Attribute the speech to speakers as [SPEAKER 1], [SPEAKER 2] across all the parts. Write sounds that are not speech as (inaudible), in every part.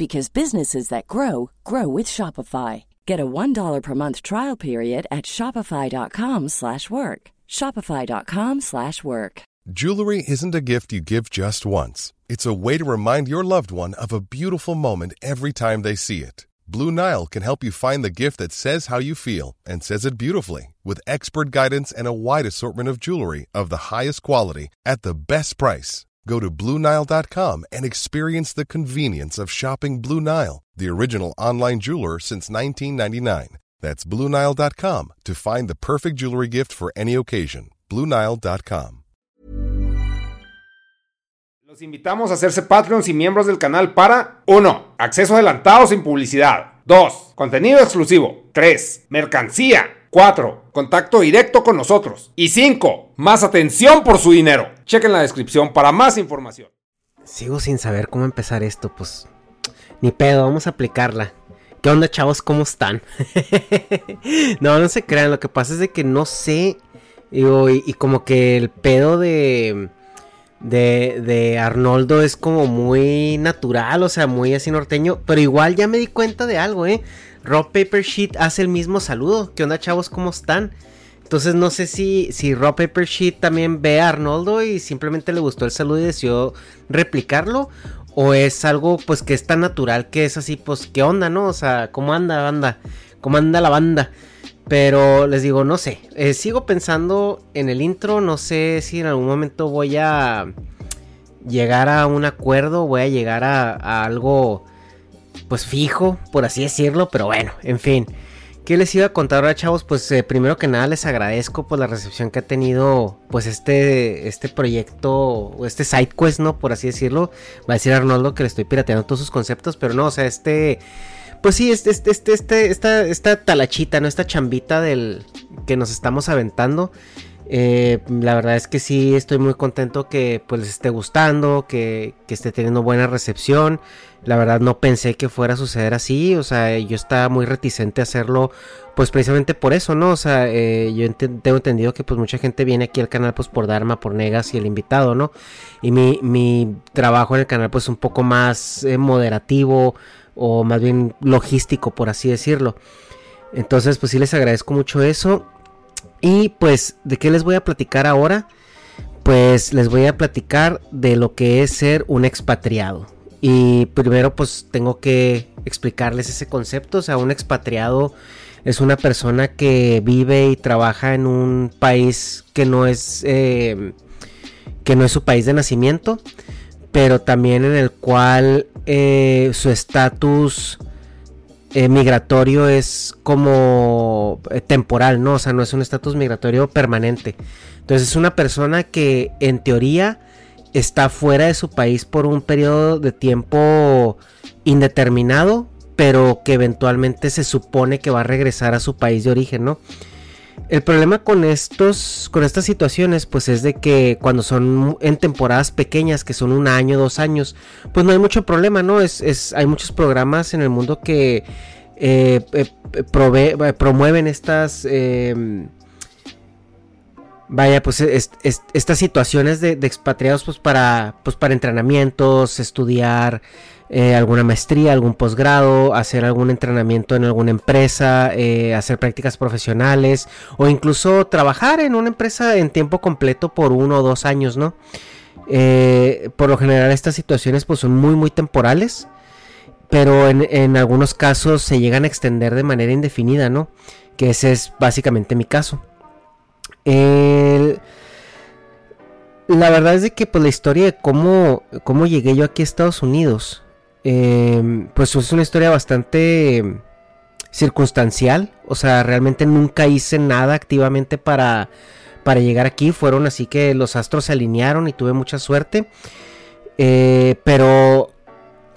[SPEAKER 1] because businesses that grow grow with Shopify. Get a $1 per month trial period at Shopify.com slash work. Shopify.com slash work.
[SPEAKER 2] Jewelry isn't a gift you give just once. It's a way to remind your loved one of a beautiful moment every time they see it. Blue Nile can help you find the gift that says how you feel and says it beautifully with expert guidance and a wide assortment of jewelry of the highest quality at the best price. Go to BlueNile.com and experience the convenience of shopping Blue Nile, the original online jeweler since 1999. That's BlueNile.com to find the perfect jewelry gift for any occasion. BlueNile.com.
[SPEAKER 3] Los invitamos a hacerse Patreons y miembros del canal para 1. Acceso adelantado sin publicidad. 2. Contenido exclusivo. 3. Mercancía. 4. Contacto directo con nosotros. Y 5. Más atención por su dinero. Chequen la descripción para más información.
[SPEAKER 4] Sigo sin saber cómo empezar esto, pues ni pedo, vamos a aplicarla. ¿Qué onda, chavos? ¿Cómo están? (laughs) no, no se crean, lo que pasa es de que no sé. Y como que el pedo de, de, de Arnoldo es como muy natural, o sea, muy así norteño. Pero igual ya me di cuenta de algo, ¿eh? Rob Paper Sheet hace el mismo saludo. ¿Qué onda, chavos? ¿Cómo están? Entonces no sé si, si Rob Paper Sheet también ve a Arnoldo y simplemente le gustó el saludo y decidió replicarlo. O es algo pues que es tan natural que es así, pues, ¿qué onda, no? O sea, ¿cómo anda, banda? ¿Cómo anda la banda? Pero les digo, no sé. Eh, sigo pensando en el intro. No sé si en algún momento voy a llegar a un acuerdo. Voy a llegar a, a algo pues fijo, por así decirlo. Pero bueno, en fin. ¿Qué les iba a contar ahora, chavos? Pues eh, primero que nada les agradezco por la recepción que ha tenido pues este, este proyecto, este side quest, ¿no? Por así decirlo. Va a decir Arnoldo que le estoy pirateando todos sus conceptos, pero no, o sea, este... Pues sí, este, este, este, este, esta, esta talachita, ¿no? Esta chambita del que nos estamos aventando. Eh, la verdad es que sí, estoy muy contento que pues les esté gustando, que, que esté teniendo buena recepción. La verdad no pensé que fuera a suceder así, o sea, yo estaba muy reticente a hacerlo, pues precisamente por eso, ¿no? O sea, eh, yo tengo entendido que pues mucha gente viene aquí al canal pues por Dharma, por Negas y el invitado, ¿no? Y mi, mi trabajo en el canal pues un poco más eh, moderativo o más bien logístico, por así decirlo. Entonces pues sí les agradezco mucho eso. Y pues, ¿de qué les voy a platicar ahora? Pues les voy a platicar de lo que es ser un expatriado. Y primero pues tengo que explicarles ese concepto. O sea, un expatriado es una persona que vive y trabaja en un país que no es, eh, que no es su país de nacimiento. Pero también en el cual eh, su estatus eh, migratorio es como temporal, ¿no? O sea, no es un estatus migratorio permanente. Entonces es una persona que en teoría está fuera de su país por un periodo de tiempo indeterminado, pero que eventualmente se supone que va a regresar a su país de origen, ¿no? El problema con estos, con estas situaciones, pues es de que cuando son en temporadas pequeñas, que son un año, dos años, pues no hay mucho problema, ¿no? Es, es hay muchos programas en el mundo que eh, eh, prove, promueven estas, eh, vaya, pues es, es, estas situaciones de, expatriados, pues para, pues para entrenamientos, estudiar, eh, alguna maestría, algún posgrado, hacer algún entrenamiento en alguna empresa, eh, hacer prácticas profesionales o incluso trabajar en una empresa en tiempo completo por uno o dos años, ¿no? Eh, por lo general estas situaciones pues son muy muy temporales, pero en, algunos casos se llegan a extender de manera indefinida, ¿no? Que ese es básicamente mi caso. La verdad es de que pues la historia de cómo, cómo llegué yo aquí a Estados Unidos, em, pues es una historia bastante circunstancial, o sea, realmente nunca hice nada activamente para, para llegar aquí, fueron así que los astros se alinearon y tuve mucha suerte, eh, pero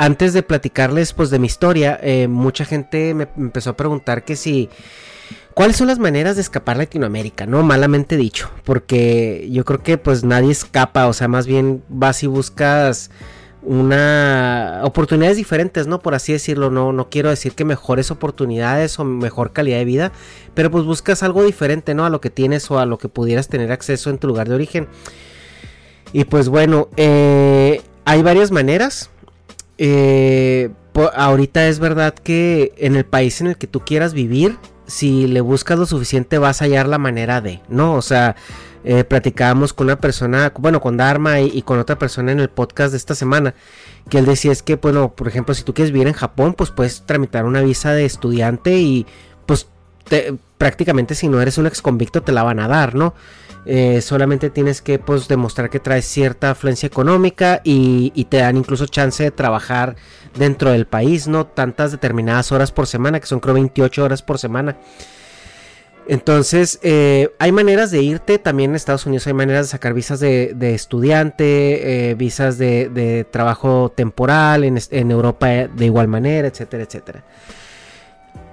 [SPEAKER 4] antes de platicarles pues de mi historia, eh, mucha gente me empezó a preguntar que si... ¿Cuáles son las maneras de escapar Latinoamérica? No, malamente dicho, porque yo creo que pues nadie escapa, o sea, más bien vas y buscas una oportunidades diferentes, ¿no? Por así decirlo, no, no quiero decir que mejores oportunidades o mejor calidad de vida, pero pues buscas algo diferente, ¿no? A lo que tienes o a lo que pudieras tener acceso en tu lugar de origen. Y pues bueno, eh, hay varias maneras. Eh, ahorita es verdad que en el país en el que tú quieras vivir, si le buscas lo suficiente vas a hallar la manera de, ¿no? O sea, eh, platicábamos con una persona, bueno, con Dharma y, con otra persona en el podcast de esta semana, que él decía es que, bueno, por ejemplo, si tú quieres vivir en Japón, pues puedes tramitar una visa de estudiante y pues prácticamente si no eres un ex convicto te la van a dar, ¿no? Eh, solamente tienes que pues, demostrar que traes cierta afluencia económica y, te dan incluso chance de trabajar dentro del país, no tantas determinadas horas por semana, que son creo 28 horas por semana. Entonces, eh, hay maneras de irte, también en Estados Unidos hay maneras de sacar visas de, estudiante, eh, visas de, trabajo temporal, en, en Europa de igual manera, etcétera, etcétera.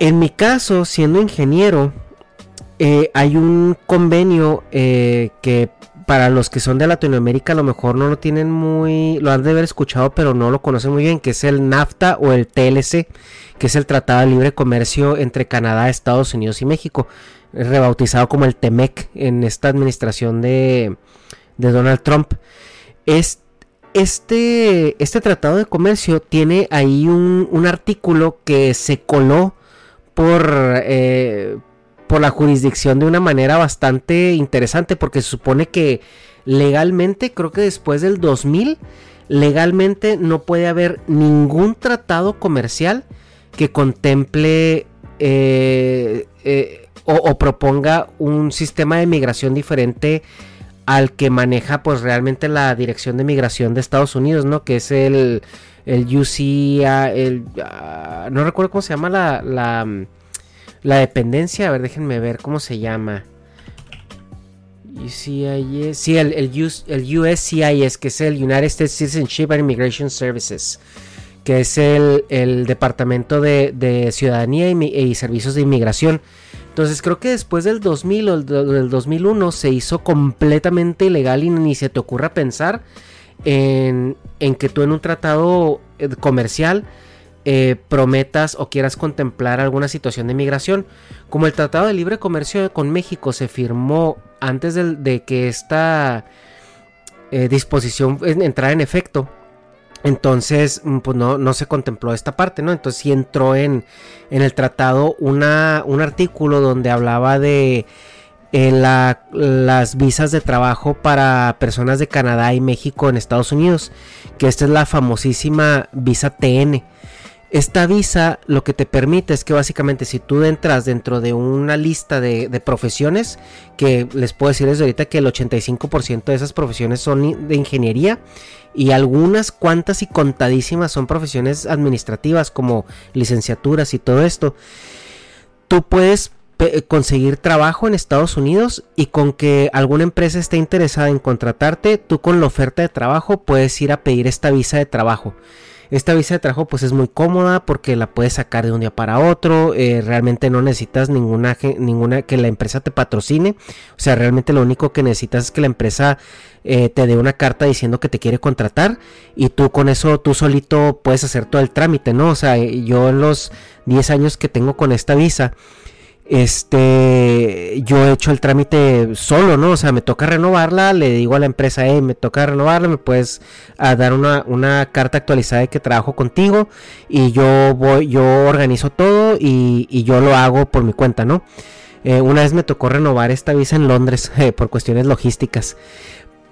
[SPEAKER 4] En mi caso, siendo ingeniero, eh, hay un convenio eh, que para los que son de Latinoamérica a lo mejor no lo tienen muy, lo han de haber escuchado pero no lo conocen muy bien, que es el NAFTA o el TLC, que es el Tratado de Libre Comercio entre Canadá, Estados Unidos y México, rebautizado como el TEMEC en esta administración de, Donald Trump. este, este tratado de comercio tiene ahí un, artículo que se coló por, eh, por la jurisdicción de una manera bastante interesante porque se supone que legalmente, creo que después del 2000, legalmente no puede haber ningún tratado comercial que contemple eh, eh, o, proponga un sistema de migración diferente al que maneja pues realmente la Dirección de Migración de Estados Unidos, ¿no? Que es el, el UC, el, no recuerdo cómo se llama la la dependencia, a ver, déjenme ver cómo se llama. UCIS, sí, el, el, el USCIS, que es el United States Citizenship and Immigration Services, que es el, el Departamento de, Ciudadanía y, Servicios de Inmigración. Entonces creo que después del 2000 o del 2001 se hizo completamente ilegal y ni se te ocurra pensar en, que tú en un tratado eh, comercial eh, prometas o quieras contemplar alguna situación de migración. Como el Tratado de Libre Comercio con México se firmó antes de, que esta eh, disposición entrara en efecto, entonces mm, pues no, se contempló esta parte, ¿no? Entonces sí entró en, en el tratado una, un artículo donde hablaba de eh, las visas de trabajo para personas de Canadá y México en Estados Unidos, que esta es la famosísima visa TN. Esta visa lo que te permite es que básicamente si tú entras dentro de una lista de, profesiones, que les puedo decir desde ahorita que el 85% de esas profesiones son de ingeniería y algunas cuantas y contadísimas son profesiones administrativas como licenciaturas y todo esto, tú puedes conseguir trabajo en Estados Unidos y con que alguna empresa esté interesada en contratarte, tú con la oferta de trabajo puedes ir a pedir esta visa de trabajo. Esta visa de trabajo pues es muy cómoda porque la puedes sacar de un día para otro. Eh, realmente no necesitas ninguna, ninguna que la empresa te patrocine. O sea, realmente lo único que necesitas es que la empresa eh, te dé una carta diciendo que te quiere contratar y tú con eso tú solito puedes hacer todo el trámite, ¿no? O sea, yo en los 10 años que tengo con esta visa, este, yo he hecho el trámite solo, ¿no? O sea, me toca renovarla, le digo a la empresa, hey, me toca renovarla, me puedes ah, dar una, carta actualizada de que trabajo contigo y yo voy, yo organizo todo y, yo lo hago por mi cuenta, ¿no? Eh, una vez me tocó renovar esta visa en Londres (laughs) eh, por cuestiones logísticas.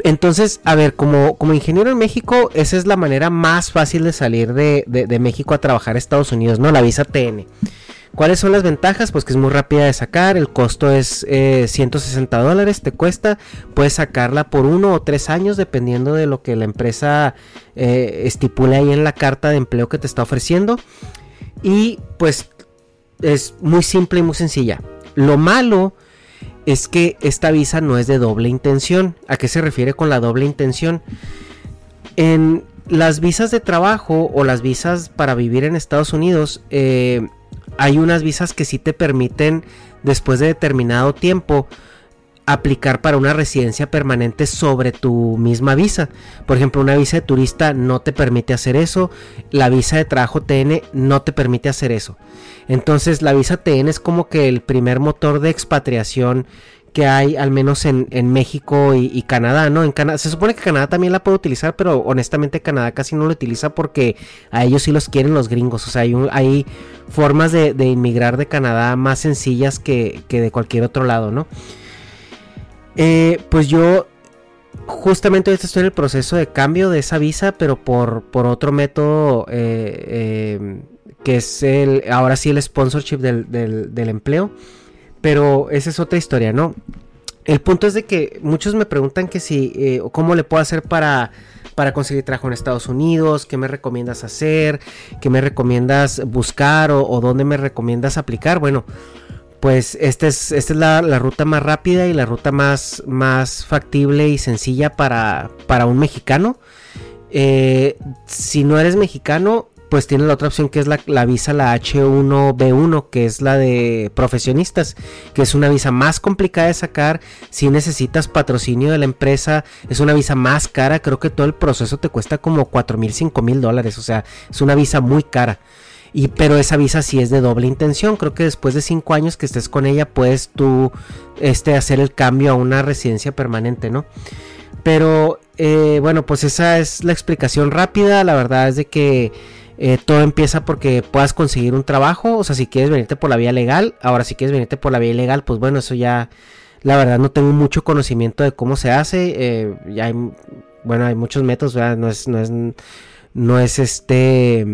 [SPEAKER 4] Entonces, a ver, como, como ingeniero en México, esa es la manera más fácil de salir de, de México a trabajar a Estados Unidos, ¿no? La visa TN. ¿Cuáles son las ventajas? Pues que es muy rápida de sacar, el costo es 160 eh, dólares, te cuesta, puedes sacarla por uno o tres años dependiendo de lo que la empresa eh, estipule ahí en la carta de empleo que te está ofreciendo. Y pues es muy simple y muy sencilla. Lo malo es que esta visa no es de doble intención. ¿A qué se refiere con la doble intención? En las visas de trabajo o las visas para vivir en Estados Unidos, eh, hay unas visas que sí te permiten, después de determinado tiempo, aplicar para una residencia permanente sobre tu misma visa. Por ejemplo, una visa de turista no te permite hacer eso. La visa de trabajo TN no te permite hacer eso. Entonces la visa TN es como que el primer motor de expatriación que hay al menos en, México y, Canadá, ¿no? En Canadá, se supone que Canadá también la puede utilizar, pero honestamente Canadá casi no lo utiliza porque a ellos sí los quieren los gringos. O sea, hay, hay formas de, inmigrar de Canadá más sencillas que, de cualquier otro lado, ¿no? Eh, pues yo justamente estoy en el proceso de cambio de esa visa, pero por, por otro método eh, eh, que es el, ahora sí el sponsorship del, del empleo. Pero esa es otra historia, ¿no? El punto es de que muchos me preguntan que si, eh, cómo le puedo hacer para, para conseguir trabajo en Estados Unidos, qué me recomiendas hacer, qué me recomiendas buscar o, dónde me recomiendas aplicar. Bueno, pues esta es, esta es la, ruta más rápida y la ruta más, más factible y sencilla para, para un mexicano. Eh, si no eres mexicano, pues tiene la otra opción que es la, visa, la H1B1, que es la de profesionistas, que es una visa más complicada de sacar, si necesitas patrocinio de la empresa, es una visa más cara, creo que todo el proceso te cuesta como 4 mil, 5 mil dólares, o sea, es una visa muy cara. Y, pero esa visa sí es de doble intención. Creo que después de 5 años que estés con ella, puedes tú este, hacer el cambio a una residencia permanente, ¿no? Pero eh, bueno, pues esa es la explicación rápida. La verdad es de que eh, todo empieza porque puedas conseguir un trabajo. O sea, si quieres venirte por la vía legal. Ahora, si quieres venirte por la vía ilegal, pues bueno, eso ya. La verdad, no tengo mucho conocimiento de cómo se hace. Eh, ya hay. Bueno, hay muchos métodos, No es. No es. No es este.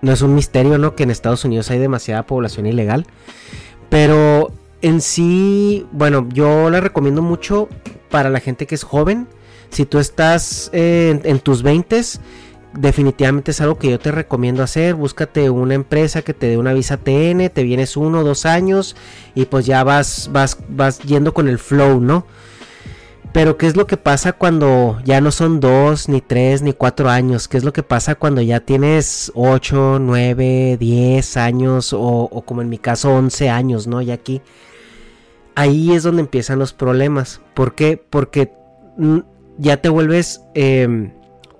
[SPEAKER 4] No es un misterio, ¿no? Que en Estados Unidos hay demasiada población ilegal. Pero en sí, bueno, yo la recomiendo mucho para la gente que es joven. Si tú estás en, en tus 20s definitivamente es algo que yo te recomiendo hacer. Búscate una empresa que te dé una visa TN, te vienes uno o dos años y pues ya vas, vas, vas yendo con el flow, ¿no? Pero ¿qué es lo que pasa cuando ya no son dos, ni tres, ni cuatro años? ¿Qué es lo que pasa cuando ya tienes ocho, nueve, diez años o, como en mi caso once años, ¿no? Y aquí, ahí es donde empiezan los problemas. ¿Por qué? Porque mm, ya te vuelves... Eh,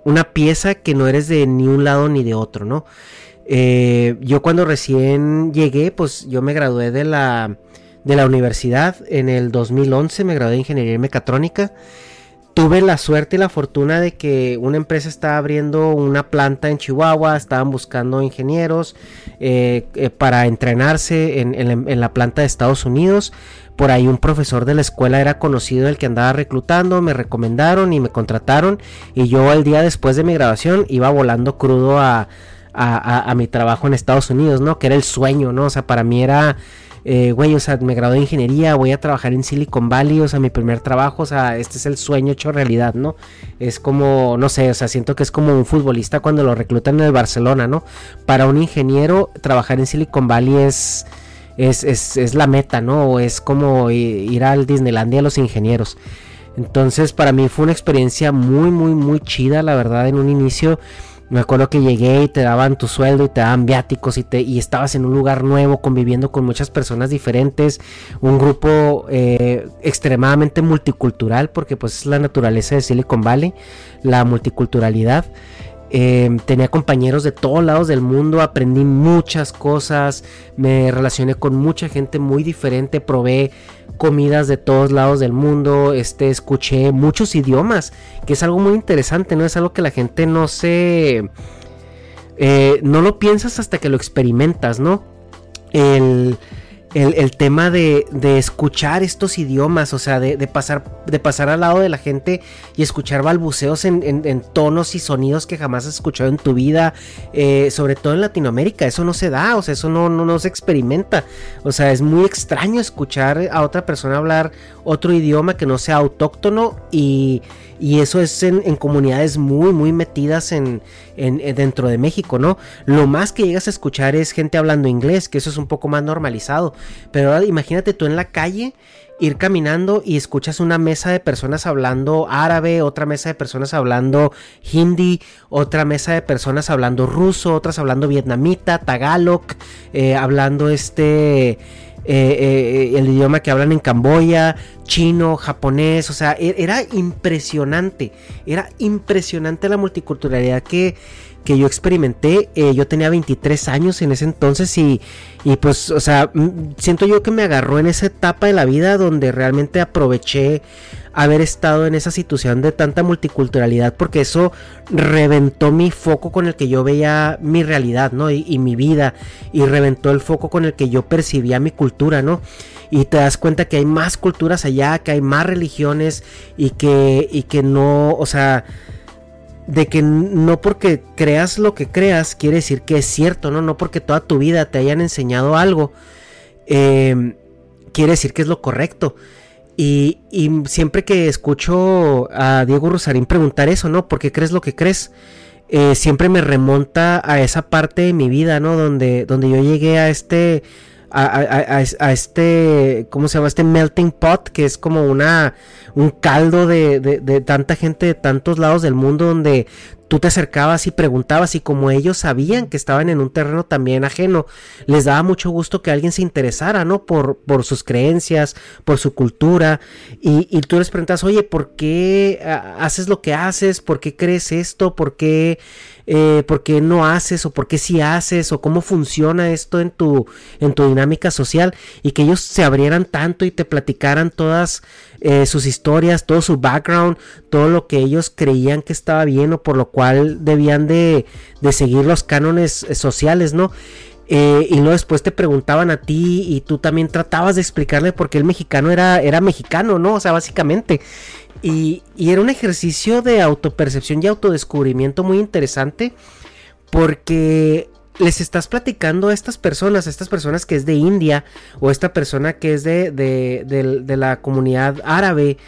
[SPEAKER 4] una pieza que no eres de ni un lado ni de otro, ¿no? Eh, yo cuando recién llegué, pues yo me gradué de la, de la universidad en el 2011, me gradué de ingeniería mecatrónica. Tuve la suerte y la fortuna de que una empresa estaba abriendo una planta en Chihuahua, estaban buscando ingenieros eh, eh, para entrenarse en la planta de Estados Unidos por ahí un profesor de la escuela era conocido el que andaba reclutando, me recomendaron y me contrataron y yo el día después de mi grabación iba volando crudo a, mi trabajo en Estados Unidos, ¿no? Que era el sueño, ¿no? O sea, para mí era, eh, güey, o sea, me gradué de ingeniería, voy a trabajar en Silicon Valley, o sea, mi primer trabajo, o sea, este es el sueño hecho realidad, ¿no? Es como, no sé, o sea, siento que es como un futbolista cuando lo reclutan en el Barcelona, ¿no? Para un ingeniero, trabajar en Silicon Valley es es, es, es la meta, ¿no? O es como ir al Disneylandia a los ingenieros. Entonces para mí fue una experiencia muy, muy, muy chida, la verdad, en un inicio. Me acuerdo que llegué y te daban tu sueldo y te daban viáticos y, te, y estabas en un lugar nuevo conviviendo con muchas personas diferentes, un grupo eh, extremadamente multicultural porque pues es la naturaleza de Silicon Valley, la multiculturalidad. Em, tenía compañeros de todos lados del mundo, aprendí muchas cosas, me relacioné con mucha gente muy diferente, probé comidas de todos lados del mundo, este, escuché muchos idiomas, que es algo muy interesante, ¿no? Es algo que la gente no se... Eh, no lo piensas hasta que lo experimentas, ¿no? El, tema de, escuchar estos idiomas, o sea, de, de pasar de pasar al lado de la gente y escuchar balbuceos en, tonos y sonidos que jamás has escuchado en tu vida, eh, sobre todo en Latinoamérica, eso no se da, o sea, eso no, se experimenta, o sea, es muy extraño escuchar a otra persona hablar otro idioma que no sea autóctono y, eso es en, comunidades muy, muy metidas en, dentro de México, ¿no? Lo más que llegas a escuchar es gente hablando inglés, que eso es un poco más normalizado, pero imagínate tú en la calle ir caminando y escuchas una mesa de personas hablando árabe, otra mesa de personas hablando hindi, otra mesa de personas hablando ruso, otras hablando vietnamita, tagalog, eh, hablando este... Eh, eh, el idioma que hablan en Camboya, chino, japonés, o sea, e-, era impresionante, era impresionante la multiculturalidad que, que yo experimenté. Eh, yo tenía 23 años en ese entonces y, y pues, o sea, siento yo que me agarró en esa etapa de la vida donde realmente aproveché haber estado en esa situación de tanta multiculturalidad porque eso reventó mi foco con el que yo veía mi realidad, ¿no? Y, y mi vida y reventó el foco con el que yo percibía mi cultura, ¿no? y te das cuenta que hay más culturas allá, que hay más religiones y que, y que no, o sea, de que no porque creas lo que creas quiere decir que es cierto, ¿no? No porque toda tu vida te hayan enseñado algo, em, quiere decir que es lo correcto. Y, siempre que escucho a Diego Rosarín preguntar eso, ¿no? ¿Por qué crees lo que crees? Eh, siempre me remonta a esa parte de mi vida, ¿no? Donde, donde yo llegué a este a, este, ¿cómo se llama? Este melting pot, que es como una, un caldo de, de, tanta gente de tantos lados del mundo donde tú te acercabas y preguntabas y como ellos sabían que estaban en un terreno también ajeno, les daba mucho gusto que alguien se interesara, ¿no? Por, por sus creencias, por su cultura y, y tú les preguntas, oye, ¿por qué haces lo que haces? ¿Por qué crees esto? ¿Por qué eh, por qué no haces o por qué sí haces o cómo funciona esto en tu, en tu dinámica social y que ellos se abrieran tanto y te platicaran todas eh, sus historias, todo su background, todo lo que ellos creían que estaba bien o por lo cual debían de, de seguir los cánones eh, sociales, ¿no? y luego después te preguntaban a ti y tú también tratabas de explicarle por qué el mexicano era, era mexicano, ¿no? O sea, básicamente. Y, era un ejercicio de autopercepción y autodescubrimiento muy interesante porque les estás platicando a estas personas, a estas personas que es de India o esta persona que es de, de la comunidad árabe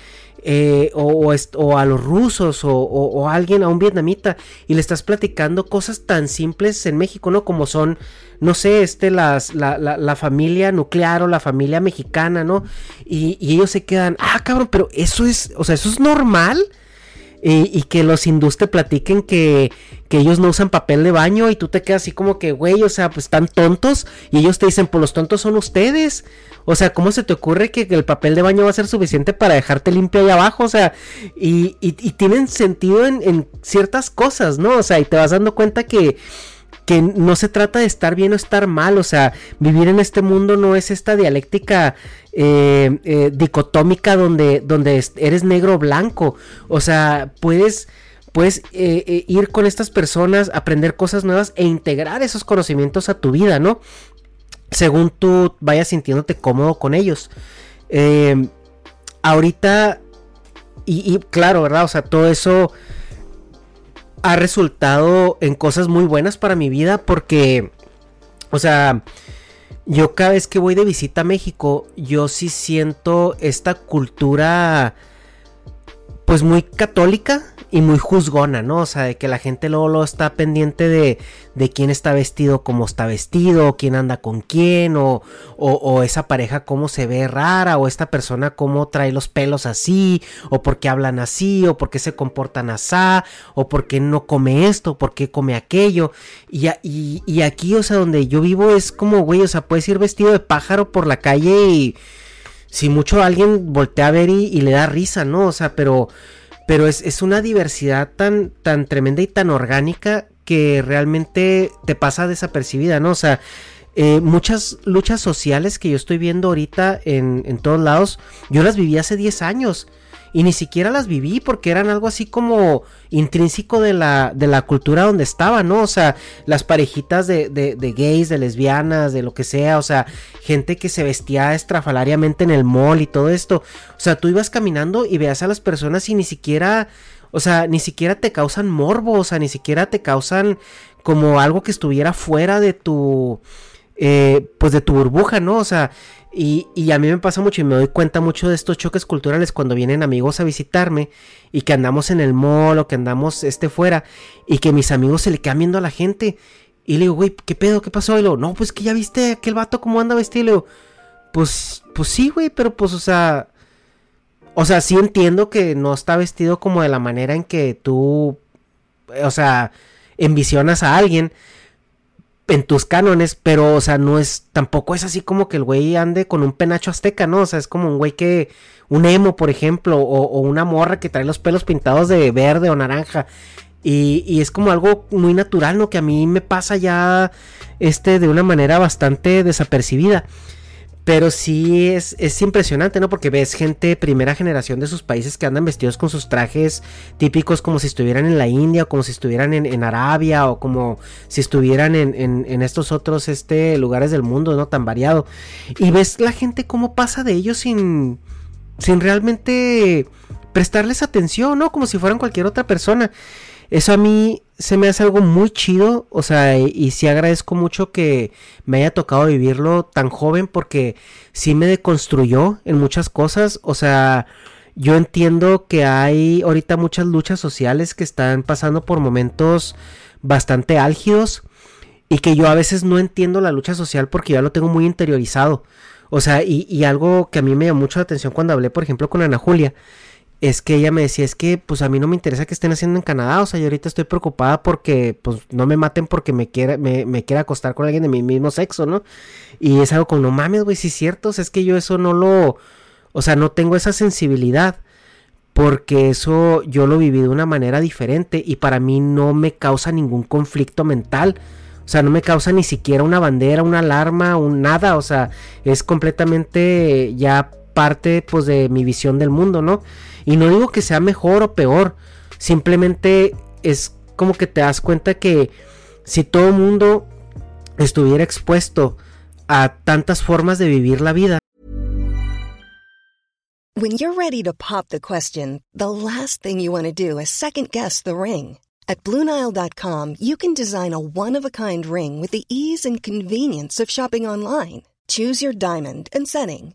[SPEAKER 4] eh, o, a los rusos o, a alguien, a un vietnamita, y le estás platicando cosas tan simples en México, ¿no? Como son, no sé, este, las, la, familia nuclear o la familia mexicana, ¿no? Y, ellos se quedan, ah, cabrón, pero eso es, o sea, eso es normal y, que los hindús te platiquen que, que, ellos no usan papel de baño y tú te quedas así como que, güey, o sea, pues están tontos y ellos te dicen, pues los tontos son ustedes. O sea, ¿cómo se te ocurre que el papel de baño va a ser suficiente para dejarte limpio ahí abajo? O sea, y, y, tienen sentido en, en ciertas cosas, ¿no? O sea, y te vas dando cuenta que que no se trata de estar bien o estar mal, o sea, vivir en este mundo no es esta dialéctica eh, eh, dicotómica donde, donde eres negro o blanco, o sea, puedes puedes eh, ir con estas personas, aprender cosas nuevas e integrar esos conocimientos a tu vida, ¿no? Según tú vayas sintiéndote cómodo con ellos. ahorita, y, y, claro, ¿verdad? O sea, todo eso ha resultado en cosas muy buenas para mi vida porque, o sea, yo cada vez que voy de visita a México, yo sí siento esta cultura pues muy católica y muy juzgona, ¿no? O sea, de que la gente luego, lo está pendiente de, de quién está vestido, cómo está vestido, quién anda con quién, o, o, esa pareja cómo se ve rara, o esta persona cómo trae los pelos así, o por qué hablan así, o por qué se comportan así, o por qué no come esto, o por qué come aquello. Y, y, y aquí, o sea, donde yo vivo es como, güey, o sea, puedes ir vestido de pájaro por la calle y si mucho alguien voltea a ver y, y le da risa, ¿no? O sea, pero pero es, una diversidad tan, tan tremenda y tan orgánica que realmente te pasa desapercibida, ¿no? O sea, eh, muchas luchas sociales que yo estoy viendo ahorita en, en, todos lados, yo las viví hace 10 años. Y ni siquiera las viví porque eran algo así como intrínseco de la, de la cultura donde estaba, ¿no? O sea, las parejitas de, de, de, gays, de lesbianas, de lo que sea, o sea, gente que se vestía estrafalariamente en el mall y todo esto. O sea, tú ibas caminando y veas a las personas y ni siquiera, o sea, ni siquiera te causan morbo, o sea, ni siquiera te causan como algo que estuviera fuera de tu, eh, pues de tu burbuja, ¿no? O sea, y, a mí me pasa mucho y me doy cuenta mucho de estos choques culturales cuando vienen amigos a visitarme y que andamos en el mall o que andamos este fuera y que mis amigos se le quedan viendo a la gente. Y le digo, güey, ¿qué pedo? ¿Qué pasó? Y le digo, no, pues que ya viste aquel vato cómo anda vestido. Y le digo, pues, pues sí, güey, pero pues, o sea, o sea, sí entiendo que no está vestido como de la manera en que tú, o sea, envisionas a alguien en tus cánones, pero, o sea, no es, tampoco es así como que el güey ande con un penacho azteca, ¿no? O sea, es como un güey que, un emo, por ejemplo, o, una morra que trae los pelos pintados de verde o naranja. Y, y, es como algo muy natural, ¿no? Que a mí me pasa ya, este, de una manera bastante desapercibida. Pero sí es, es, impresionante, ¿no? Porque ves gente primera generación de sus países que andan vestidos con sus trajes típicos como si estuvieran en la India o como si estuvieran en, Arabia o como si estuvieran en, en, estos otros este, lugares del mundo, ¿no? Tan variado. Y ves la gente cómo pasa de ellos sin, sin realmente prestarles atención, ¿no? Como si fueran cualquier otra persona. Eso a mí se me hace algo muy chido, o sea, y, sí agradezco mucho que me haya tocado vivirlo tan joven porque sí me deconstruyó en muchas cosas, o sea, yo entiendo que hay ahorita muchas luchas sociales que están pasando por momentos bastante álgidos y que yo a veces no entiendo la lucha social porque ya lo tengo muy interiorizado. O sea, y, y algo que a mí me llamó mucho la atención cuando hablé, por ejemplo, con Ana Julia, es que ella me decía, es que pues a mí no me interesa que estén haciendo en Canadá, o sea, yo ahorita estoy preocupada porque pues no me maten porque me quiera, me, me quiera acostar con alguien de mi mismo sexo, ¿no? Y es algo como, no mames, güey, si es cierto, o sea, es que yo eso no lo, o sea, no tengo esa sensibilidad, porque eso yo lo viví de una manera diferente y para mí no me causa ningún conflicto mental. O sea, no me causa ni siquiera una bandera, una alarma, un nada. O sea, es completamente ya parte pues de mi visión del mundo, ¿no? Y no digo que sea mejor o peor, simplemente es como que te das cuenta que si todo el mundo estuviera expuesto a tantas formas de vivir la vida.
[SPEAKER 5] When you're ready to pop the question, the last thing you want to do is second guess the ring. At BlueNile.com, you can design a one-of-a-kind ring with the ease and convenience of shopping online. Choose your diamond and setting.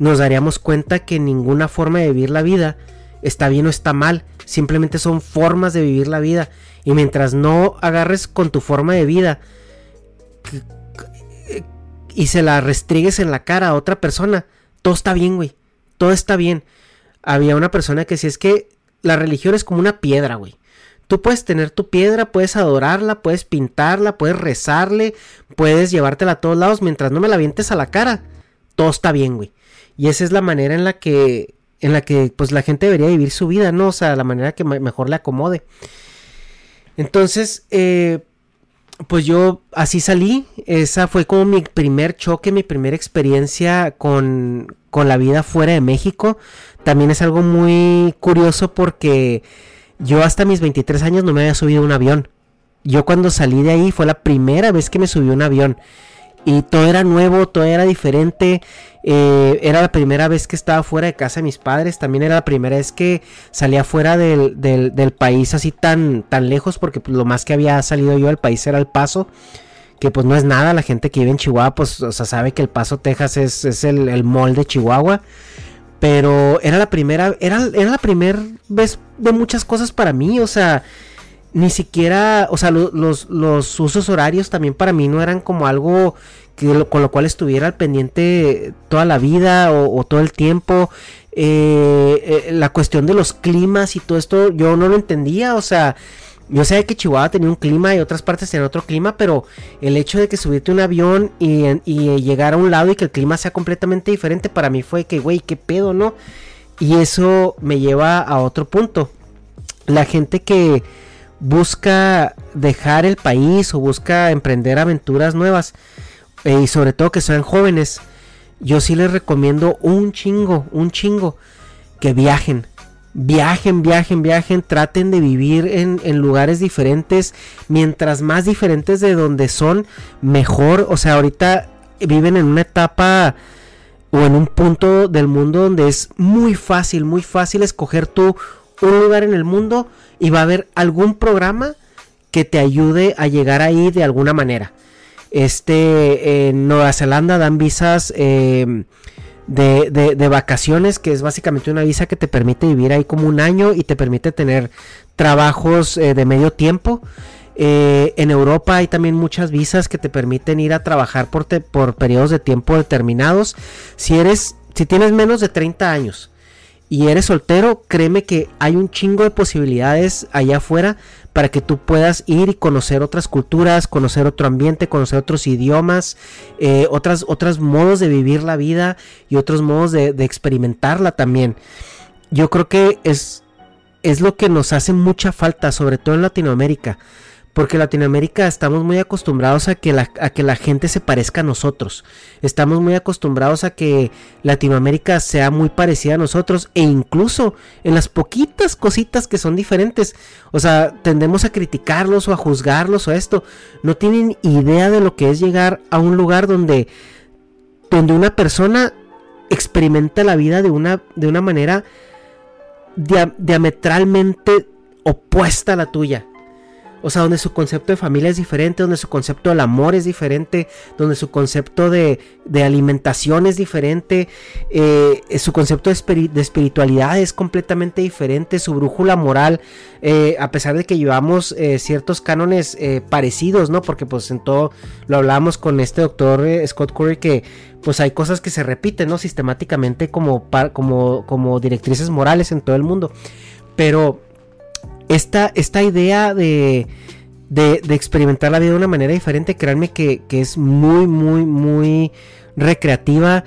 [SPEAKER 4] Nos daríamos cuenta que ninguna forma de vivir la vida está bien o está mal, simplemente son formas de vivir la vida. Y mientras no agarres con tu forma de vida y se la restrigues en la cara a otra persona, todo está bien, güey. Todo está bien. Había una persona que si es que la religión es como una piedra, güey. Tú puedes tener tu piedra, puedes adorarla, puedes pintarla, puedes rezarle, puedes llevártela a todos lados mientras no me la vientes a la cara. Todo está bien, güey. Y esa es la manera en la que en la que pues la gente debería vivir su vida, ¿no? O sea, la manera que mejor le acomode. Entonces, eh, pues yo así salí. Esa fue como mi primer choque, mi primera experiencia con, con la vida fuera de México. También es algo muy curioso porque yo hasta mis 23 años no me había subido un avión. Yo cuando salí de ahí fue la primera vez que me subí un avión y todo era nuevo, todo era diferente. Eh, era la primera vez que estaba fuera de casa de mis padres. También era la primera vez que salía fuera del, del, país así tan, tan lejos. Porque pues, lo más que había salido yo del país era el paso. que pues no es nada, la gente que vive en Chihuahua, pues, o sea, sabe que El Paso, Texas es, es el, el de Chihuahua. Pero era la primera, era, era la primera vez de muchas cosas para mí, o sea, ni siquiera, o sea, los, los, usos horarios también para mí no eran como algo con lo cual estuviera al pendiente toda la vida o, todo el tiempo. Eh, eh, la cuestión de los climas y todo esto, yo no lo entendía, o sea, yo sé que Chihuahua tenía un clima y otras partes tenían otro clima, pero el hecho de que subirte un avión y, llegar a un lado y que el clima sea completamente diferente para mí fue que, güey, qué pedo, ¿no? Y eso me lleva a otro punto. La gente que busca dejar el país o busca emprender aventuras nuevas, y sobre todo que sean jóvenes, yo sí les recomiendo un chingo, un chingo, que viajen Viajen, viajen, viajen, traten de vivir en, lugares diferentes. Mientras más diferentes de donde son, mejor. O sea, ahorita viven en una etapa o en un punto del mundo donde es muy fácil, muy fácil escoger tú un lugar en el mundo y va a haber algún programa que te ayude a llegar ahí de alguna manera. Este, en Nueva Zelanda dan visas eh, de, vacaciones, que es básicamente una visa que te permite vivir ahí como un año y te permite tener trabajos eh, de medio tiempo. Eh, en Europa hay también muchas visas que te permiten ir a trabajar por, por periodos de tiempo determinados. Si eres, si tienes menos de 30 años y eres soltero, créeme que hay un chingo de posibilidades allá afuera para que tú puedas ir y conocer otras culturas, conocer otro ambiente, conocer otros idiomas, eh, otras, otros modos de vivir la vida y otros modos de, de experimentarla también. Yo creo que es, es lo que nos hace mucha falta, sobre todo en Latinoamérica porque en Latinoamérica estamos muy acostumbrados a que, la, que la gente se parezca a nosotros. Estamos muy acostumbrados a que Latinoamérica sea muy parecida a nosotros. E incluso en las poquitas cositas que son diferentes. O sea, tendemos a criticarlos o a juzgarlos o esto. No tienen idea de lo que es llegar a un lugar donde, donde una persona experimenta la vida de una, de una manera diametralmente opuesta a la tuya. O sea, donde su concepto de familia es diferente, donde su concepto del amor es diferente, donde su concepto de, alimentación es diferente, eh, su concepto de, espiritualidad es completamente diferente, su brújula moral, eh, a pesar de que llevamos eh, ciertos cánones parecidos, ¿no? Porque pues en todo lo hablamos con este doctor Scott Curry que pues hay cosas que se repiten, ¿no? Sistemáticamente como, como, como directrices morales en todo el mundo. Pero esta, esta idea de, de, experimentar la vida de una manera diferente, créanme que, que es muy, muy, muy recreativa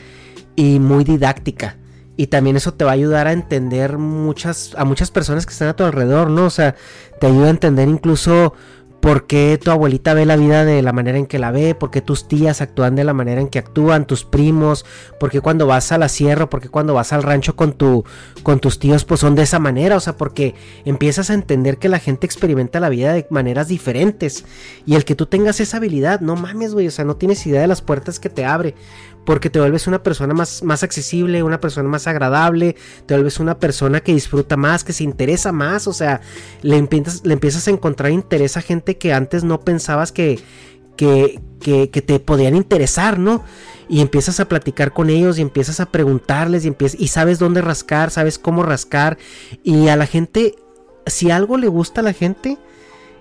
[SPEAKER 4] y muy didáctica. Y también eso te va a ayudar a entender muchas, a muchas personas que están a tu alrededor, ¿no? O sea, te ayuda a entender incluso por qué tu abuelita ve la vida de la manera en que la ve, por qué tus tías actúan de la manera en que actúan, tus primos, por qué cuando vas a la sierra, por qué cuando vas al rancho con, tu, con tus tíos, pues son de esa manera, o sea, porque empiezas a entender que la gente experimenta la vida de maneras diferentes. Y el que tú tengas esa habilidad, no mames, güey, o sea, no tienes idea de las puertas que te abre porque te vuelves una persona más, más accesible, una persona más agradable, te vuelves una persona que disfruta más, que se interesa más, o sea, le empiezas, le empiezas a encontrar interés a gente que antes no pensabas que, que, que, te podían interesar, ¿no? Y empiezas a platicar con ellos y empiezas a preguntarles y, empiezas, y sabes dónde rascar, sabes cómo rascar, y a la gente, si algo le gusta a la gente,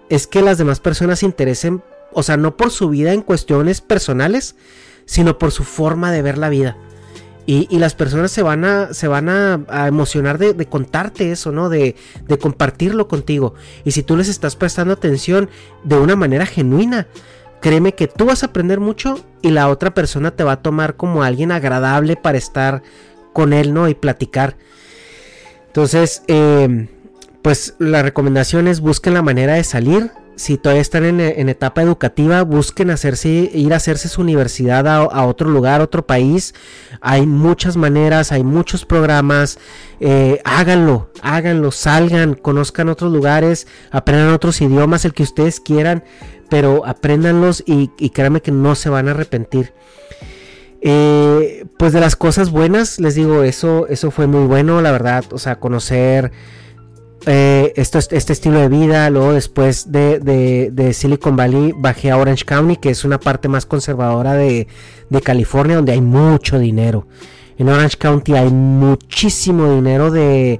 [SPEAKER 4] es que las demás personas se interesen, o sea, no por su vida en cuestiones personales, sino por su forma de ver la vida. Y, las personas se van a, se van a, emocionar de, contarte eso, ¿no? De, de, compartirlo contigo. Y si tú les estás prestando atención de una manera genuina, créeme que tú vas a aprender mucho y la otra persona te va a tomar como alguien agradable para estar con él, ¿no? Y platicar. Entonces, eh, pues la recomendación es busquen la manera de salir si todavía están en, etapa educativa, busquen hacerse, ir a hacerse su universidad a, otro lugar, otro país. Hay muchas maneras, hay muchos programas. Eh, háganlo, háganlo, salgan, conozcan otros lugares, aprendan otros idiomas, el que ustedes quieran, pero apréndanlos y, créanme que no se van a arrepentir. Eh, pues de las cosas buenas, les digo, eso, eso fue muy bueno, la verdad, o sea, conocer eh, esto, este estilo de vida. Luego después de, de, Silicon Valley bajé a Orange County, que es una parte más conservadora de, de, California, donde hay mucho dinero. En Orange County hay muchísimo dinero de,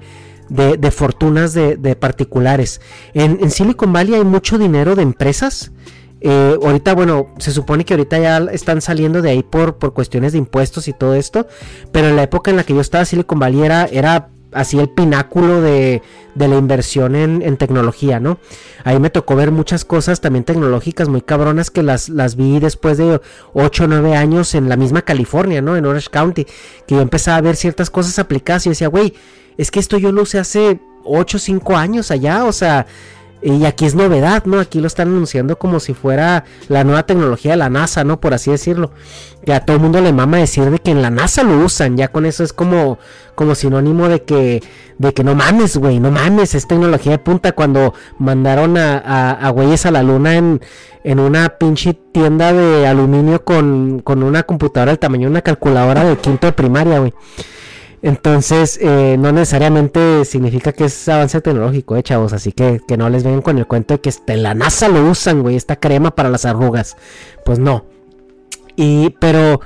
[SPEAKER 4] de fortunas de, particulares. En, en, Silicon Valley hay mucho dinero de empresas. Eh, ahorita, bueno, se supone que ahorita ya están saliendo de ahí por, por cuestiones de impuestos y todo esto. Pero en la época en la que yo estaba, Silicon Valley era así el pináculo de, de la inversión en, tecnología, ¿no? Ahí me tocó ver muchas cosas también tecnológicas muy cabronas que las, las vi después de 8 o 9 años en la misma California, ¿no? En Orange County, que yo empezaba a ver ciertas cosas aplicadas y decía, güey, es que esto yo lo usé hace 8 o 5 años allá, o sea, y aquí es novedad, ¿no? Aquí lo están anunciando como si fuera la nueva tecnología de la NASA, ¿no? Por así decirlo. Ya todo el mundo le mama decir de que en la NASA lo usan. Ya con eso es como, como sinónimo de que, de que no mames, güey, no mames, es tecnología de punta. Cuando mandaron a, a, güeyes a la luna en, en una pinche tienda de aluminio con, con una computadora del tamaño de una calculadora de quinto de primaria, güey. Entonces, eh, no necesariamente significa que es avance tecnológico, eh, chavos. Así que, que no les vengan con el cuento de que la NASA lo usan, güey, esta crema para las arrugas. Pues no. Y, pero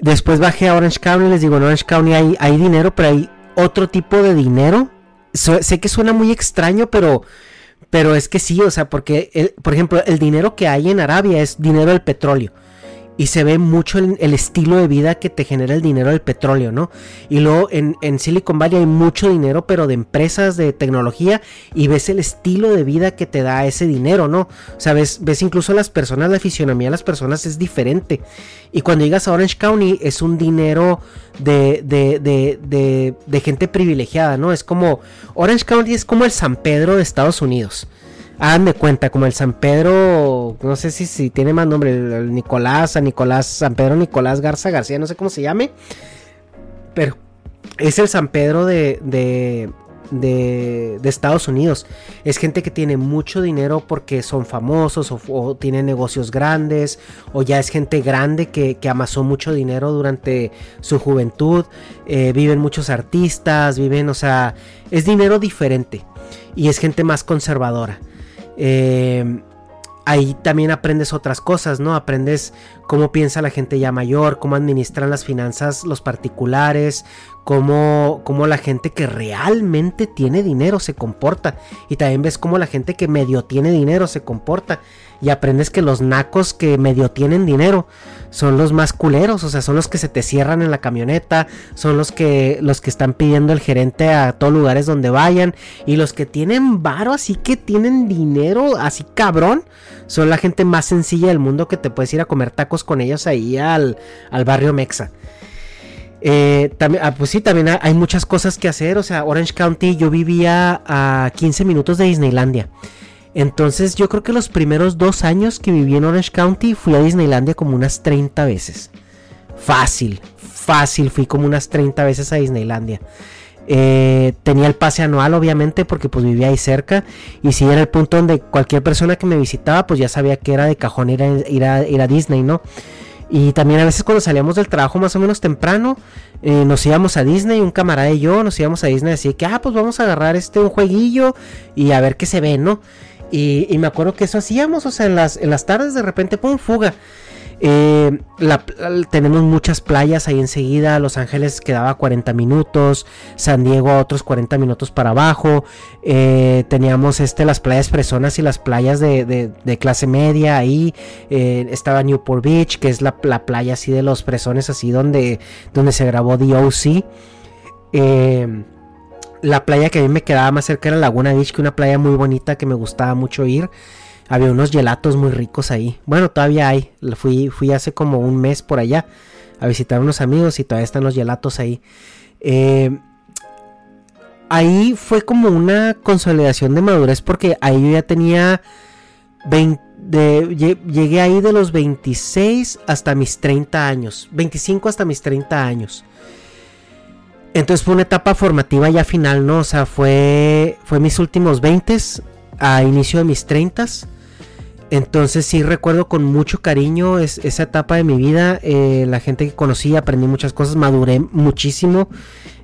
[SPEAKER 4] después bajé a Orange County y les digo, en Orange County hay, hay dinero, pero hay otro tipo de dinero. sé que suena muy extraño, pero, pero es que sí, o sea, porque, por ejemplo, el dinero que hay en Arabia es dinero del petróleo y se ve mucho el, estilo de vida que te genera el dinero del petróleo, ¿no? Y luego en, Silicon Valley hay mucho dinero, pero de empresas de tecnología y ves el estilo de vida que te da ese dinero, ¿no? O sea, ves, incluso las personas, la fisionomía de las personas es diferente. Y cuando llegas a Orange County es un dinero de, de, de, de gente privilegiada, ¿no? Es como, Orange County es como el San Pedro de Estados Unidos de cuenta, como el San Pedro, no sé si, si tiene más nombre, el, Nicolás, San Nicolás, San Pedro Nicolás Garza García, no sé cómo se llame, pero es el San Pedro de, de, de, Estados Unidos. Es gente que tiene mucho dinero porque son famosos o, tienen negocios grandes o ya es gente grande que, amasó mucho dinero durante su juventud. Eh, viven muchos artistas, viven, o sea, es dinero diferente y es gente más conservadora. Eh, ahí también aprendes otras cosas, ¿no? Aprendes cómo piensa la gente ya mayor, cómo administran las finanzas los particulares, cómo, cómo la gente que realmente tiene dinero se comporta. Y también ves cómo la gente que medio tiene dinero se comporta y aprendes que los nacos que medio tienen dinero son los más culeros, o sea, son los que se te cierran en la camioneta, son los que los que están pidiendo el gerente a todos lugares donde vayan y los que tienen varo, así que tienen dinero, así cabrón, son la gente más sencilla del mundo que te puedes ir a comer tacos con ellos ahí al, al barrio Mexa. Eh, también, ah, pues sí, también hay muchas cosas que hacer. O sea, Orange County, yo vivía a 15 minutos de Disneylandia. Entonces yo creo que los primeros dos años que viví en Orange County fui a Disneylandia como unas 30 veces. Fácil, fácil, fui como unas 30 veces a Disneylandia. Eh, tenía el pase anual obviamente porque pues vivía ahí cerca y si era el punto donde cualquier persona que me visitaba pues ya sabía que era de cajón ir a Disney, ¿no? Y también a veces cuando salíamos del trabajo más o menos temprano, eh, nos íbamos a Disney, un camarada y yo nos íbamos a Disney así que, ah, pues vamos a agarrar este un jueguillo y a ver qué se ve, ¿no? Y, me acuerdo que eso hacíamos, o sea, en las, en las tardes de repente, pum, fuga. Eh, tenemos muchas playas ahí enseguida. Los Ángeles quedaba 40 minutos. San Diego otros 40 minutos para abajo. Eh, teníamos este, las playas fresonas y las playas de, clase media ahí. Eh, estaba Newport Beach, que es la, playa así de los fresones, así donde, donde se grabó The O.C. Eh, la playa que a mí me quedaba más cerca era Laguna Beach, que una playa muy bonita que me gustaba mucho ir. Había unos gelatos muy ricos ahí. Bueno, todavía hay. Fui, fui hace como un mes por allá a visitar unos amigos y todavía están los gelatos ahí. Eh, ahí fue como una consolidación de madurez porque ahí yo ya tenía 20, llegué ahí de los 26 hasta mis 30 años. 25 hasta mis 30 años. Entonces fue una etapa formativa ya final, ¿no? O sea, fue, fue mis últimos 20 a inicio de mis 30 entonces sí recuerdo con mucho cariño esa etapa de mi vida, eh, la gente que conocí, aprendí muchas cosas, maduré muchísimo.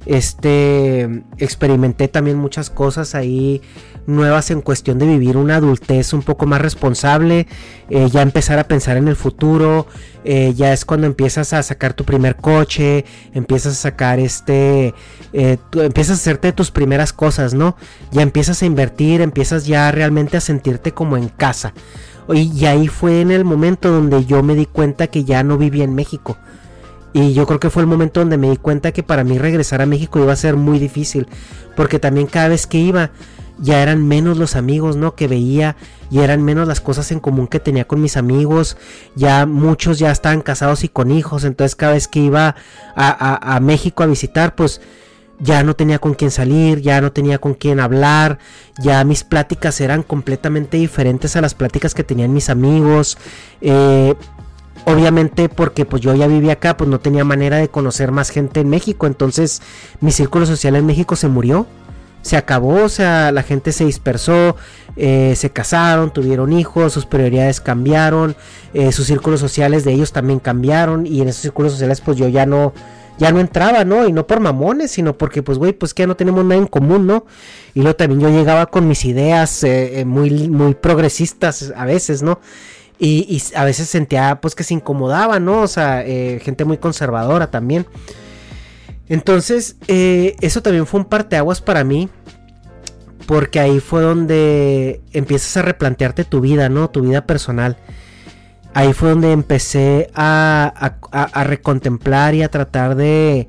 [SPEAKER 4] Este, experimenté también muchas cosas ahí nuevas en cuestión de vivir una adultez un poco más responsable, eh, ya empezar a pensar en el futuro, eh, ya es cuando empiezas a sacar tu primer coche, empiezas a sacar este, eh, empiezas a hacerte tus primeras cosas, ¿no? Ya empiezas a invertir, empiezas ya realmente a sentirte como en casa. Y, y ahí fue en el momento donde yo me di cuenta que ya no vivía en México y yo creo que fue el momento donde me di cuenta que para mí regresar a México iba a ser muy difícil. Porque también cada vez que iba ya eran menos los amigos, ¿no? Que veía y eran menos las cosas en común que tenía con mis amigos. Ya muchos ya estaban casados y con hijos. Entonces cada vez que iba a, México a visitar, pues ya no tenía con quién salir, ya no tenía con quién hablar, ya mis pláticas eran completamente diferentes a las pláticas que tenían mis amigos. Eh, obviamente porque pues yo ya vivía acá, pues no tenía manera de conocer más gente en México, entonces mi círculo social en México se murió, se acabó, o sea, la gente se dispersó, eh, se casaron, tuvieron hijos, sus prioridades cambiaron, eh, sus círculos sociales de ellos también cambiaron y en esos círculos sociales pues yo ya no ya no entraba, ¿no? Y no por mamones, sino porque, pues, güey, pues que ya no tenemos nada en común, ¿no? Y luego también yo llegaba con mis ideas eh, muy, muy progresistas a veces, ¿no? Y, a veces sentía pues que se incomodaba, ¿no? O sea, gente muy conservadora también. Entonces, eso también fue un parteaguas para mí. Porque ahí fue donde empiezas a replantearte tu vida, ¿no? Tu vida personal. Ahí fue donde empecé a, a recontemplar y a tratar de,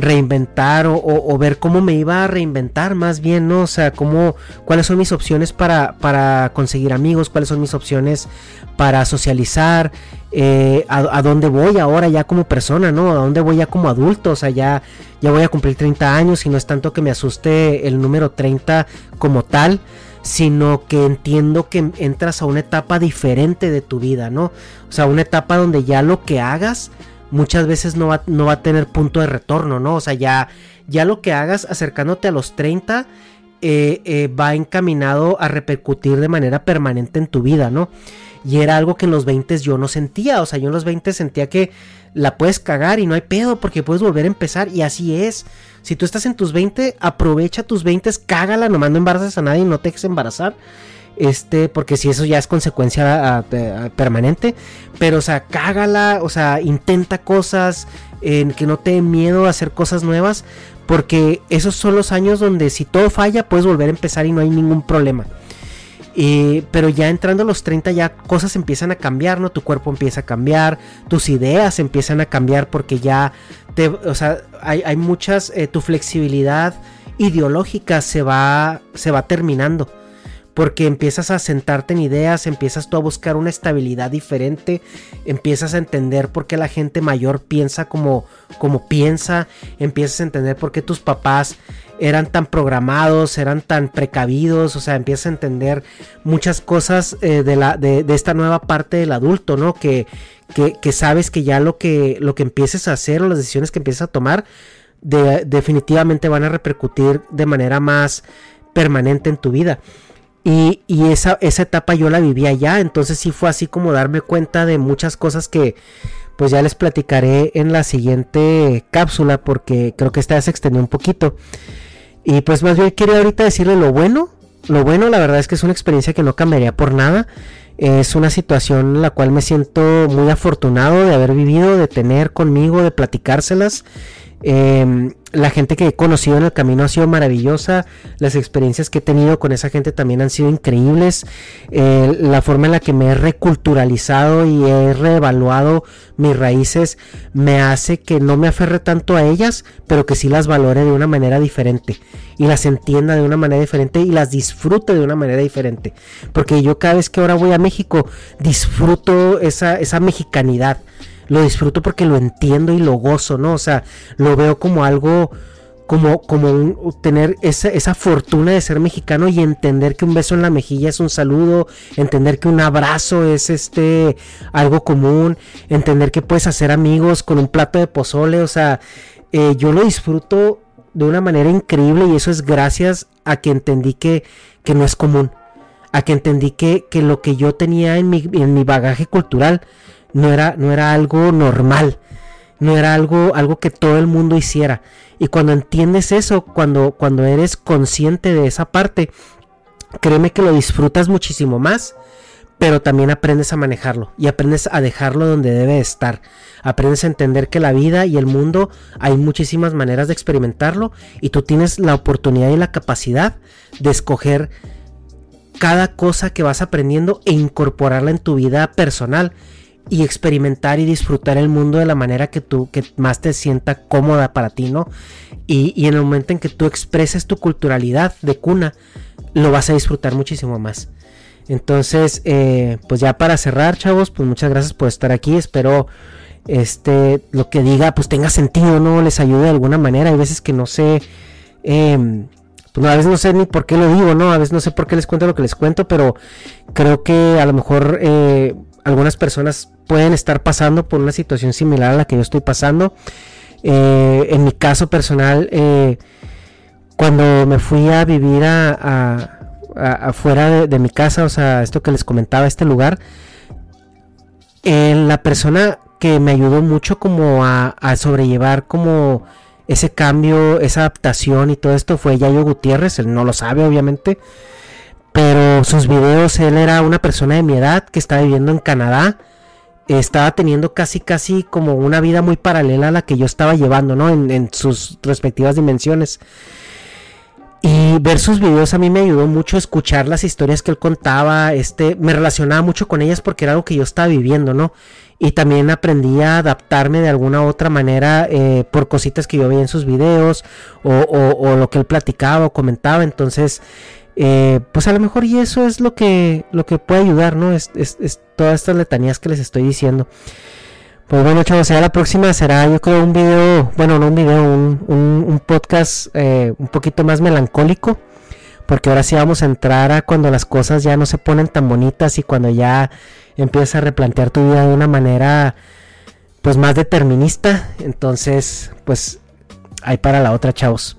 [SPEAKER 4] reinventar o, ver cómo me iba a reinventar más bien, ¿no? O sea, cómo, cuáles son mis opciones para, para conseguir amigos, cuáles son mis opciones para socializar, eh, a, dónde voy ahora ya como persona, ¿no? A dónde voy ya como adulto, o sea, ya, ya voy a cumplir 30 años y no es tanto que me asuste el número 30 como tal, sino que entiendo que entras a una etapa diferente de tu vida, ¿no? O sea, una etapa donde ya lo que hagas muchas veces no va, no va a tener punto de retorno, ¿no? O sea, ya, ya lo que hagas acercándote a los 30 eh, eh, va encaminado a repercutir de manera permanente en tu vida, ¿no? Y era algo que en los 20 yo no sentía, o sea, yo en los 20 sentía que la puedes cagar y no hay pedo porque puedes volver a empezar y así es. Si tú estás en tus 20, aprovecha tus 20, cágala, no mando embarazas a nadie, no te dejes embarazar este, porque si eso ya es consecuencia permanente, pero o sea, cágala, o sea, intenta cosas, en que no te dé miedo a hacer cosas nuevas, porque esos son los años donde si todo falla puedes volver a empezar y no hay ningún problema. Pero ya entrando a los 30 ya cosas empiezan a cambiar, ¿no? Tu cuerpo empieza a cambiar, tus ideas empiezan a cambiar porque ya te, o sea, hay, muchas, eh, tu flexibilidad ideológica se va, se va terminando porque empiezas a sentarte en ideas, empiezas tú a buscar una estabilidad diferente, empiezas a entender por qué la gente mayor piensa como, como piensa, empiezas a entender por qué tus papás eran tan programados, eran tan precavidos, o sea, empiezas a entender muchas cosas eh, de, la, de, esta nueva parte del adulto, ¿no? Que, que, sabes que ya lo que, lo que empieces a hacer o las decisiones que empieces a tomar definitivamente van a repercutir de manera más permanente en tu vida. Y, esa, esa, etapa yo la vivía ya, entonces sí fue así como darme cuenta de muchas cosas que pues ya les platicaré en la siguiente cápsula porque creo que esta vez se extendió un poquito. Y pues más bien quería ahorita decirle lo bueno. Lo bueno la verdad es que es una experiencia que no cambiaría por nada. Es una situación en la cual me siento muy afortunado de haber vivido, de tener conmigo, de platicárselas. Eh, la gente que he conocido en el camino ha sido maravillosa, las experiencias que he tenido con esa gente también han sido increíbles, eh, la forma en la que me he reculturalizado y he reevaluado mis raíces me hace que no me aferre tanto a ellas, pero que sí las valore de una manera diferente y las entienda de una manera diferente y las disfrute de una manera diferente, porque yo cada vez que ahora voy a México disfruto esa, esa mexicanidad lo disfruto porque lo entiendo y lo gozo, ¿no? O sea, lo veo como algo, como, como un, tener esa, esa, fortuna de ser mexicano y entender que un beso en la mejilla es un saludo, entender que un abrazo es este algo común, entender que puedes hacer amigos con un plato de pozole, o sea, eh, yo lo disfruto de una manera increíble y eso es gracias a que entendí que, que no es común, a que entendí que, que lo que yo tenía en mi, en mi bagaje cultural, no era, no era algo normal. no era algo, algo que todo el mundo hiciera. Y cuando entiendes eso, cuando, cuando eres consciente de esa parte, créeme que lo disfrutas muchísimo más, pero también aprendes a manejarlo y aprendes a dejarlo donde debe estar. Aprendes a entender que la vida y el mundo hay muchísimas maneras de experimentarlo y tú tienes la oportunidad y la capacidad de escoger cada cosa que vas aprendiendo e incorporarla en tu vida personal y experimentar y disfrutar el mundo de la manera que tú que más te sienta cómoda para ti, ¿no? Y, y en el momento en que tú expreses tu culturalidad de cuna, lo vas a disfrutar muchísimo más. Entonces, eh, pues ya para cerrar, chavos, pues muchas gracias por estar aquí. Espero este lo que diga pues tenga sentido, ¿no? Les ayude de alguna manera. Hay veces que no sé. Em, pues a veces no sé ni por qué lo digo, ¿no? A veces no sé por qué les cuento lo que les cuento, pero creo que a lo mejor eh, algunas personas pueden estar pasando por una situación similar a la que yo estoy pasando. Eh, en mi caso personal, cuando me fui a vivir a afuera de, mi casa, o sea, esto que les comentaba, este lugar, eh, la persona que me ayudó mucho como a, sobrellevar como ese cambio, esa adaptación y todo esto fue Yayo Gutiérrez, él no lo sabe obviamente, pero sus videos, él era una persona de mi edad que estaba viviendo en Canadá, estaba teniendo casi casi como una vida muy paralela a la que yo estaba llevando, ¿no? En, sus respectivas dimensiones. Y ver sus videos a mí me ayudó mucho escuchar las historias que él contaba, este, me relacionaba mucho con ellas porque era algo que yo estaba viviendo, ¿no? Y también aprendí a adaptarme de alguna otra manera eh, por cositas que yo veía en sus videos o, o, lo que él platicaba o comentaba. Entonces, eh, pues a lo mejor y eso es lo que, lo que puede ayudar, ¿no? Es, todas estas letanías que les estoy diciendo. Pues bueno, chavos, ya la próxima será, yo creo, un video, bueno, no un video, un, podcast eh, un poquito más melancólico. Porque ahora sí vamos a entrar a cuando las cosas ya no se ponen tan bonitas y cuando ya empiezas a replantear tu vida de una manera, pues más determinista. Entonces, pues, ahí para la otra, chavos.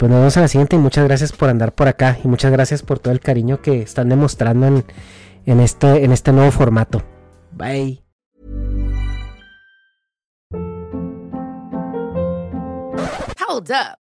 [SPEAKER 4] Pues nos vemos a la siguiente y muchas gracias por andar por acá y muchas gracias por todo el cariño que están demostrando en, en, este, en este nuevo formato. Bye.
[SPEAKER 6] Hold up.